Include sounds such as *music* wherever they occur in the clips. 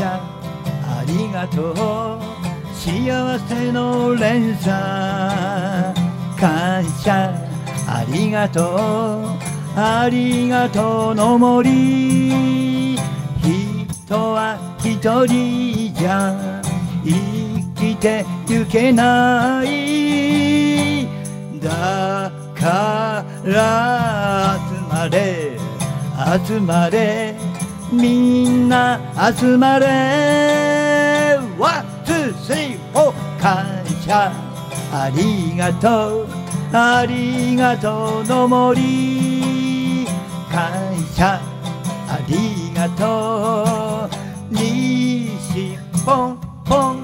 ありがとう幸せの連鎖感謝ありがとうありがとうの森。人は一人じゃ生きてゆけない。だから集まれ集まれ。みんな集まれ。 One two three four 感謝。ありがとう。ありがとうの森。感謝。ありがとう。西ポンポン。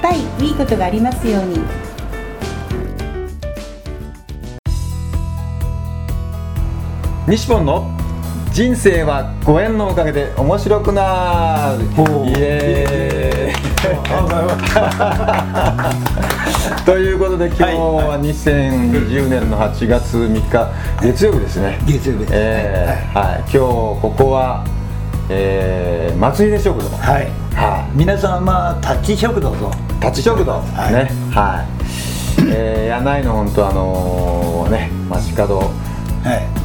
ぱいいいことがありますように。西本の人生はご縁のおかげで面白くなる。イエーイ。*laughs* ということで今日は2020年の8月3日月曜日ですね。月曜日ですえーはい、今日ここは、えー、松出食堂はい。は皆さんまあタッチ食堂と。い、立ち食堂、はい。ね。はい、えー、柳井の本当あのーね街角。はい。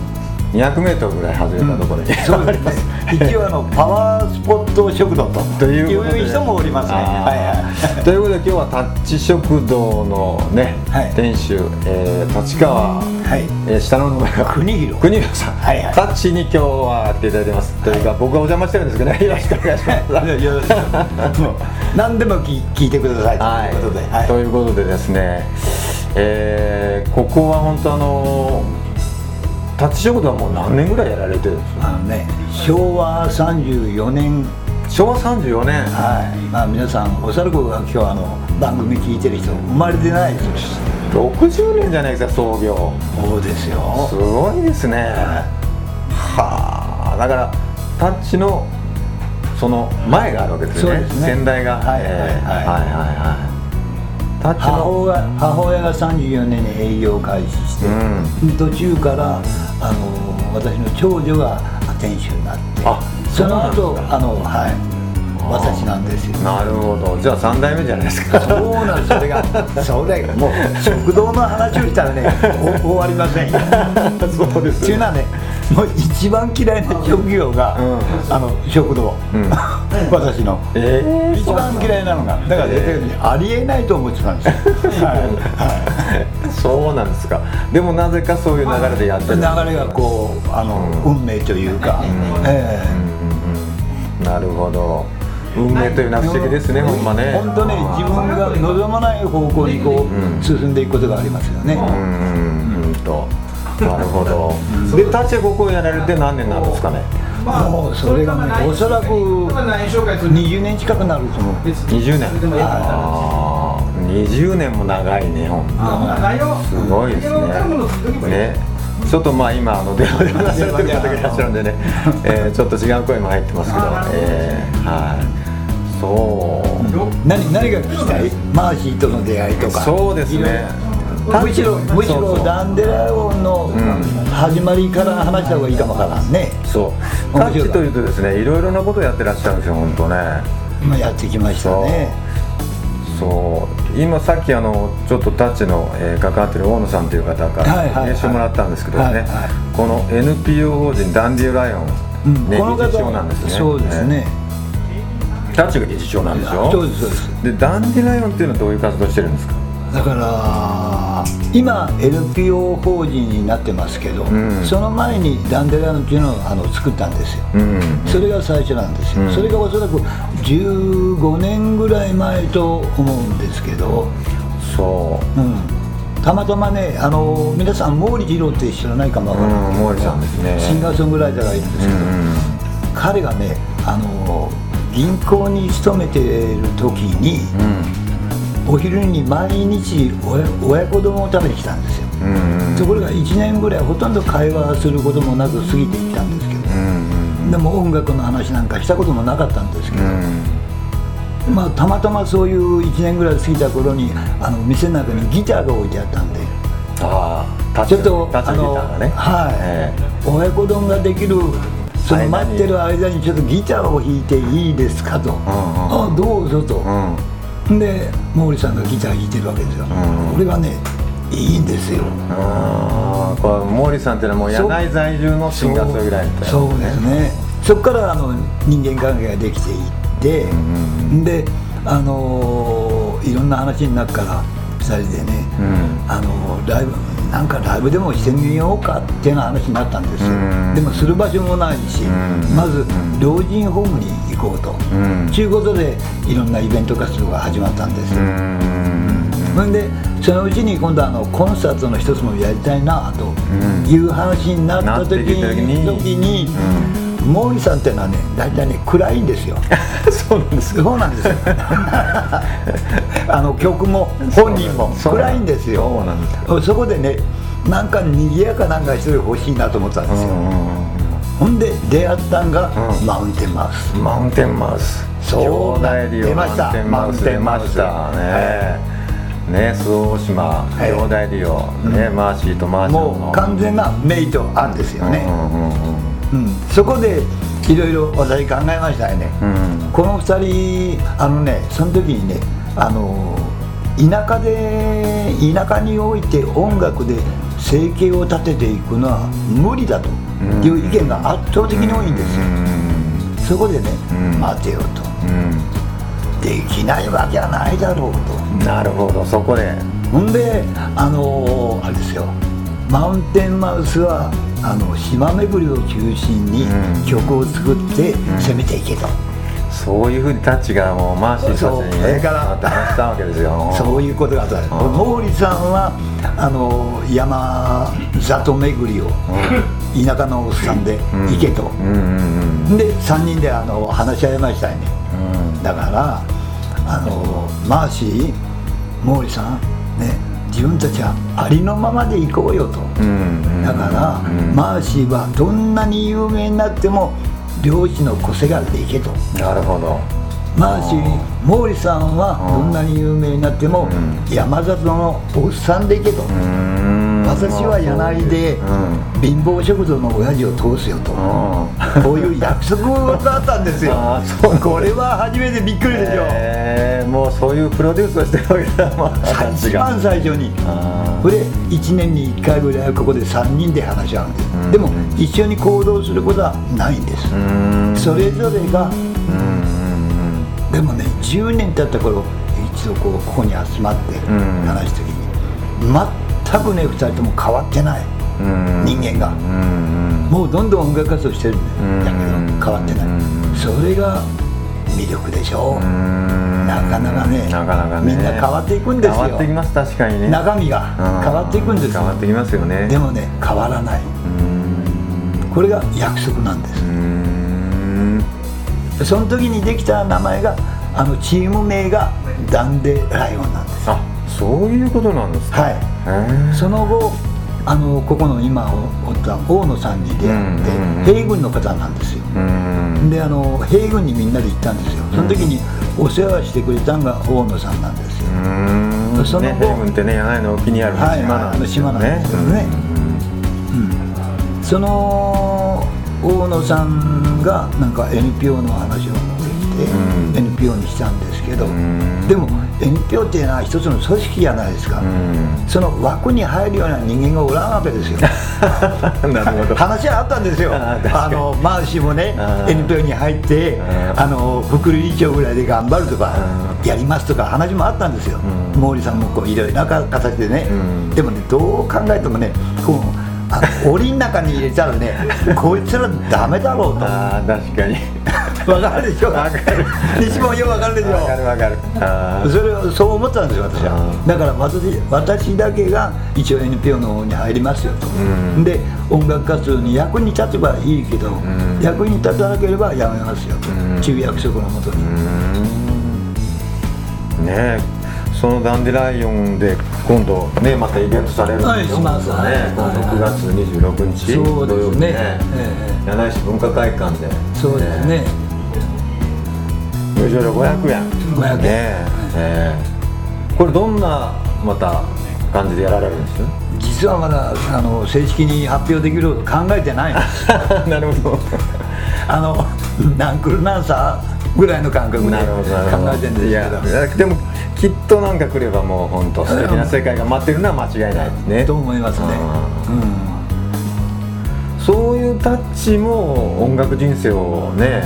200メートルぐらい外れたところに、そうですね。*laughs* 一応あのパワースポット食堂と。という人もおりますね。はいはい。ということで今日はタッチ食堂のね、はい。店主、えー立川、はい。えー下の名前は国広。国広さん、はいはい。タッチに今日は来ていただいてます、というか僕がお邪魔してるんですけどね。よろしくお願いします。いやいやもう *laughs* 何でも聞聞いてください。はい。ということで、はい。ということでですね、えーここは本当あのタッチ食堂はもう何年ぐらいやられてるんですか？あのね昭和34年。昭和34年、はい。まあ皆さんおそらくは今日あの番組聞いてる人生まれてないです60年じゃないですか創業。そうですよ。すごいですね。はあ。だからタッチのその前があるわけですね。ね。先代が。はいはいはい。えーはいはいはい。タッチ母の親母親が34年に営業を開始して、途中からあの私の長女が店主になってあその後あのはい私なんですよ。なるほど。じゃあ3代目じゃないですか。そうなんですそれがそれが。もう食堂の話をしたらね *laughs* お終わりませんよ。そうですっていうのはねもう一番嫌いな職業が、うん。あの食堂、うん。*laughs* 私の。え一番嫌いなのがだから絶対にありえないと思ってたんですよ、*laughs* はい。はい。ー、そうなんですか。でもなぜかそういう流れでやってる流れがこうあの、うん。運命というか、うん。えうんうん。なるほど運命というのは不思議ですね、えほんまね。本当ね自分が望まない方向にこう、うん。進んでいくことがありますよね、うんと。なるほど。でタッチはここをやられて何年なんですかね？もうそれがねおそらく20年近くなると思う。20年。ああ20年も長いねほんと。すごいですね。ね。ちょっとまあ今あの電話で話されてる方がいらっしゃるんでね、えーちょっと違う声も入ってますけど、えーはいそう、何何が聞きたい？マーシーとの出会いとか。そうですね。むしろむしろダンデラゴンのん。始まりから話した方がいいかもわからんね、そう。タッチというとですねいろいろなことをやってらっしゃるんですよ本当ね。今やってきましたね。そう。今さっきあのちょっとタッチの、えー関わってる大野さんという方からはいはいはい。名刺をもらったんですけどね、はいはい。この NPO 法人ダンディライオン、うん。ね、この方理事長なんですね。そうですね、タッチが理事長なんでしょ？そうですそうです。でダンディライオンっていうのはどういう活動してるんですか？だから今 NPO 法人になってますけど、ん。その前にダンデライオンっていうのをあの作ったんですよ、うんそれが最初なんですよ、うん。それがおそらく15年ぐらい前と思うんですけど。そう。うん、たまたまねあの皆さん毛利二郎って知らないかもわからない。うん毛利さんですね。シンガーソングライターがいるんですけど、彼がねあの銀行に勤めている時に、お昼に毎日親親子丼を食べに来たんですよ、うんうん。うんところが1年ぐらいほとんど会話することもなく過ぎていったんですけど、うんでも音楽の話なんかしたこともなかったんですけど、うん。まあ、たまたまそういう1年ぐらい過ぎた頃にあの店の中にギターが置いてあったんで。ああちょっとタッチギターがね。はい、え。親子丼ができるその待ってる間にちょっとギターを弾いていいですかと、んうん。あどうぞと、えうん。で毛利さんがギター弾いてるわけですよ、ん。俺がねいいんですよ。毛利さんっていうのはもう柳井在住のシンガーソングライターそうですね。そこからあの人間関係ができていって、んであのーいろんな話になるから2人でね、うん。あのライブなんかライブでもしてみようかっていう話になったんですよ、うん。でもする場所もないし、うん。まず老人ホームに行こうと、うん。ということでいろんなイベント活動が始まったんですうよ、ん。それでそのうちに今度あのコンサートの一つもやりたいなとん。いう話になった時に。時に毛利さんっていうのはね大体ね *laughs* *laughs* 暗いんですよ。そうなんですそうなんですよ。あの曲も本人も暗いんですよ。そうなんだそこでねなんか賑やかなんか一人欲しいなと思ってたんですよ、ほんで出会ったんが、うん。マウンテンマウス。マウンテンマウス。そう出ました。マウンテンマウス。出ましたね。ね周防大島い。兄弟デュオ。ねマーシーとマーシャルの。もう完全なメイとアンですよね、うんうんうんうん。そこでいろいろ私考えましたよね、うん。この2人あのねその時にねあの田舎で田舎において音楽で生計を立てていくのは無理だという意見が圧倒的に多いんですよ、そこでね、うん。待てよと。うできないわけはないだろうと。んなるほどそこで。ほんであのあれですよ。マウンテンマウスはあの島巡りを中心にうん。曲を作って攻めていけと、そういうふうにタッチがもうマーシーたちそうにねから。話したわけですよ。そういうことがあった。毛利さんはあの山里巡りを田舎のおっさんで行けと、うんうんうんで3人であの話し合いましたよね。だからあのマーシー毛利さんね自分たちはありのままで行こうよと、だから、うん。マーシーはどんなに有名になっても漁師の個性がでいけと。なるほど。マーシー毛利さんはどんなに有名になってもうん。山里のおっさんでいけと、うん私は柳井でうん。貧乏食堂の親父を通すよと、うん。こういう約束があったんですよ。*laughs* これは初めてびっくりでしょ、えーもうそういうプロデュースをしてるわけだまあ。一番最初に。あこれ1年に1回ぐらいここで3人で話し合うんです、うん。でも一緒に行動することはないんです、それぞれがうん。でもね10年経った頃一度こうここに集まってん。話す時に全くね2人とも変わってない。人間が。うんもうどんどん音楽活動してる。ん。だけどうん変わってない。うん。それが魅力でしょ。うん。なかなかね。なかなかね。みんな変わっていくんですよ。変わってきます確かにね。中身がうん。変わっていくんですよ。変わってきますよね。でもね変わらない。うん。これが約束なんです。うん。その時にできた名前があのチーム名がダンデライオンなんです。あそういうことなんですか？はい。その後あのここの今おった大野さんに出会って、うんうんうん兵軍の方なんですよ。うんであの兵軍にみんなで行ったんですよ。その時にお世話してくれたのが大野さんなんですよ。うん。その後ねヘイブンってね柳井の沖にあるはい島なんですよあの島なんですよね。その大野さんがなんか NPO の話を持ってきて、うん NPO にしたんですけど、ん。でも NPO っていうのは一つの組織じゃないですか、うん。その枠に入るような人間がおらんわけですよ。*laughs* 話はあったんですよ。あのマーシーもねあー。NPO に入ってあの副理事長ぐらいで頑張るとかうやりますとか話もあったんですよ。うん。毛利さんもこういろいろな形でね。うん。でもねどう考えてもねこう檻の中に入れたらね *laughs* こいつらダメだろうと。ああ確かにわかるでしょわかる。西もよくわかるでしょ。わかるわかる。あそれをそう思ったんですよ私は。だから私私だけが一応 NPO の方に入りますよと、うん。で音楽活動に役に立てばいいけど、ん。役に立たなければやめますよと、うん。中約束のもとに、ねえ。そのダンディライオンで今度ねまたイベントされるんですよねはい。今度6月26日そうですね。ね。ええ柳井市文化会館で。そうですね入場料500円。500円。ねえ。ええ。これどんなまた感じでやられるんです？実はまだあの正式に発表できること考えてないんです。*laughs* なるほど。あの何クルなんさぐらいの感覚で考えてるんですいやけでもきっとなんか来ればもう本当素敵な世界が待ってるのは間違いないですね。どと思いますね。うん。そういうタッチも音楽人生をね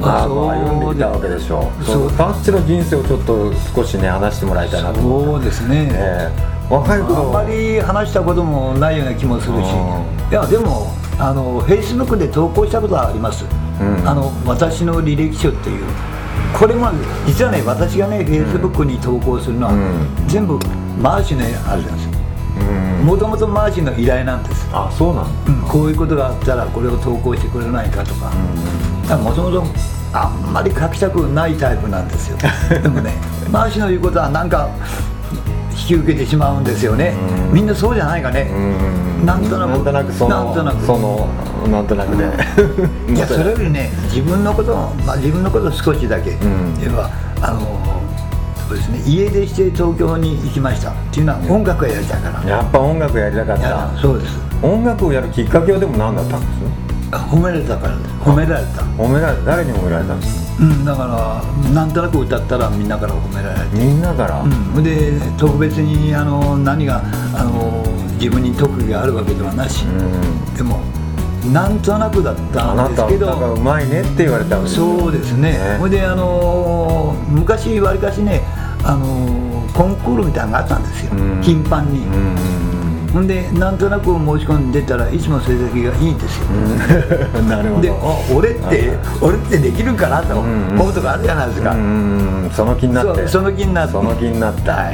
まああそう歩んできたわけでしょそうそうタッチの人生をちょっと少しね話してもらいたいなとそうですね、ええ。若いあん頃まり話したこともないような気もするし、うん。いやでもあの、フェイスブックで投稿したことはあります、うん。あの私の履歴書っていう、これも実はね、私がね、フェイスブックに投稿するのは、うん。全部マーシュのあれなんですよ、うん。もともとマーシュの依頼なんです、あそうなんだうんこういうことがあったら、これを投稿してくれないかとか、もともとあんまり書きたくないタイプなんですよ、*laughs* でもね、マーシュの言うことは、なんか、引き受けてしまうんですよね、うん。みんなそうじゃないかね。うん。なんとなくなんとなくそのなんとなく。そのなんとなくね。いやそれよりね自分のことを、まあ、自分のことを少しだけ。ん。言えば、あのそうですね家出して東京に行きました。っていうのは音楽がやりたいから、やっぱ音楽やりたかった。そうです。音楽をやるきっかけはでも何だったんです？褒められたから褒められた。褒められ誰に褒められたんですかうんだからなんとなく歌ったらみんなから褒められて。みんなから、うん、で特別にあの何があの自分に特技があるわけではなし、うん。でもなんとなくだったあなんたですけど。歌がうまいねって言われたんですよそうですね、ほいで、あのー昔、わりかしね、あのーコンクールみたいなのがあったんですよ、うん。頻繁に。うんほんで、なんとなく申し込んで出たらいつも成績がいいんですよ。うん。*laughs* なるほで、ど。あ俺って、俺ってできるかなと思うとこあるじゃないですか。うんその気になって。その気になって。その気になった、は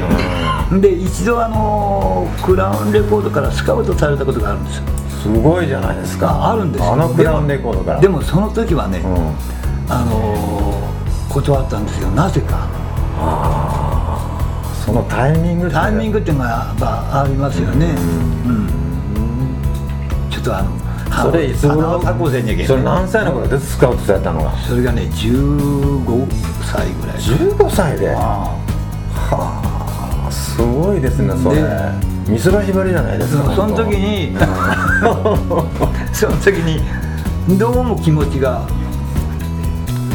い、で一度、あのークラウンレコードからスカウトされたことがあるんですよ。すごいじゃないですか。ああるんですよ。あのクラウンレコードから。でもその時はね、うん。あのー断ったんですよ、なぜか。そのタイミングタイミンググっていうのがやっぱありますよね、うん。ちょっとあのそれいつ頃タコせんそれ何歳の頃でスカウトされたのが？それがね15歳ぐらい15歳で？あはあすごいですねそれ。で美空ひばりじゃないですかあその時に *laughs* その時にどうも気持ちが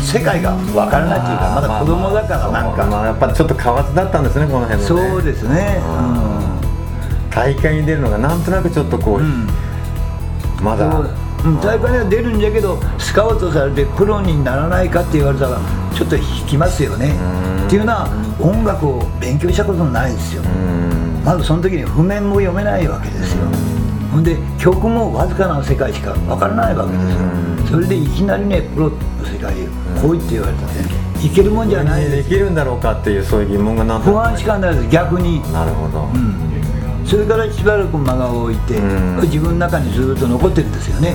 世界がわからないというかまだ子供だからなんか、まあやっぱちょっと変わってだったんですねこの辺のね。そうですね。大会に出るのがなんとなくちょっとこう、うん、う。んまだ大会には出るんじゃけどスカウトされてプロにならないかって言われたらちょっと引きますよね。うん。っていうのは音楽を勉強したことないですよ。うん。まずその時に譜面も読めないわけですよほんで曲もわずかな世界しかわからないわけですよ。それでいきなりねプロの世界へ来いって言われたらね。いけるもんじゃない。できるんだろうかっていうそういう疑問がな不安しかないです。逆に。なるほど、うん。それからしばらく間が置いてうん。自分の中にずっと残ってるんですよね。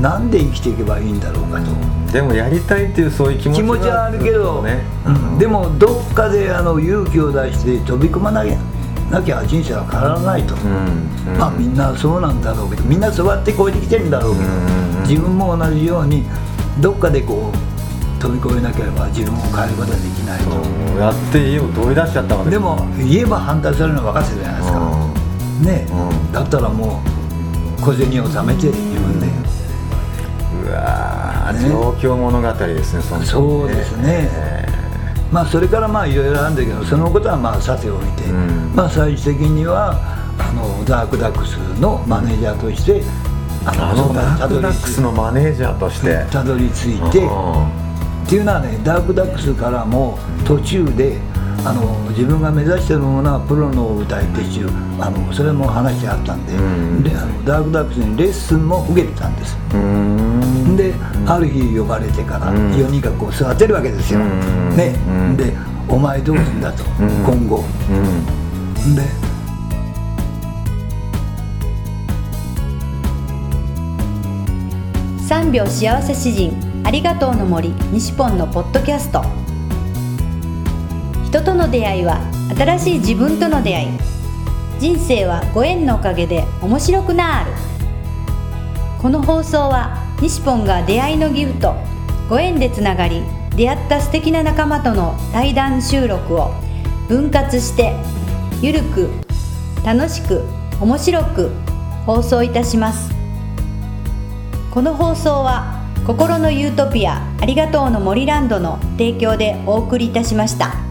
なんで生きていけばいいんだろうかと。でもやりたいっていうそういう気持ち気持ちはあるけど、ね、うん。でもどっかであの勇気を出して飛び込まなきゃなきゃ人生は変わらないと、うんまあみんなそうなんだろうけどみんなそうやって超えてきてるんだろうけど、うん自分も同じようにどっかでこう飛び越えなければ自分を変えることはできないと、やって家を飛び出しちゃったわけでも言えば反対されるのは若さじゃないですか、ね、うん。だったらもう小銭を貯めて自分で、うわーね。状況物語ですねその時そうですねまあそれからまあいろいろあるんだけどそのことはまあさておいて、うん。まあ最終的にはあのダークダックスのマネージャーとしてああのダークダックスのたマネージャーとして。たどり着いて、っていうのはねダークダックスからも途中であの自分が目指してるものはプロの歌い手中あのそれも話してあったんで,、うん。であのダークダックスにレッスンも受けてたんです。うんで、ある日呼ばれてから4人がこう座ってるわけですよ、ね、で「お前どうすんだ」と、今後、で3秒幸せ詩人ありがとうの森西ポンのポッドキャスト。人との出会いは新しい自分との出会い。人生はご縁のおかげで面白くなる。この放送は西ポンが出会いのギフトご縁でつながり出会った素敵な仲間との対談収録を分割してゆるく楽しく面白く放送いたしますこの放送は心のユートピアありがとうの森ランドの提供でお送りいたしました。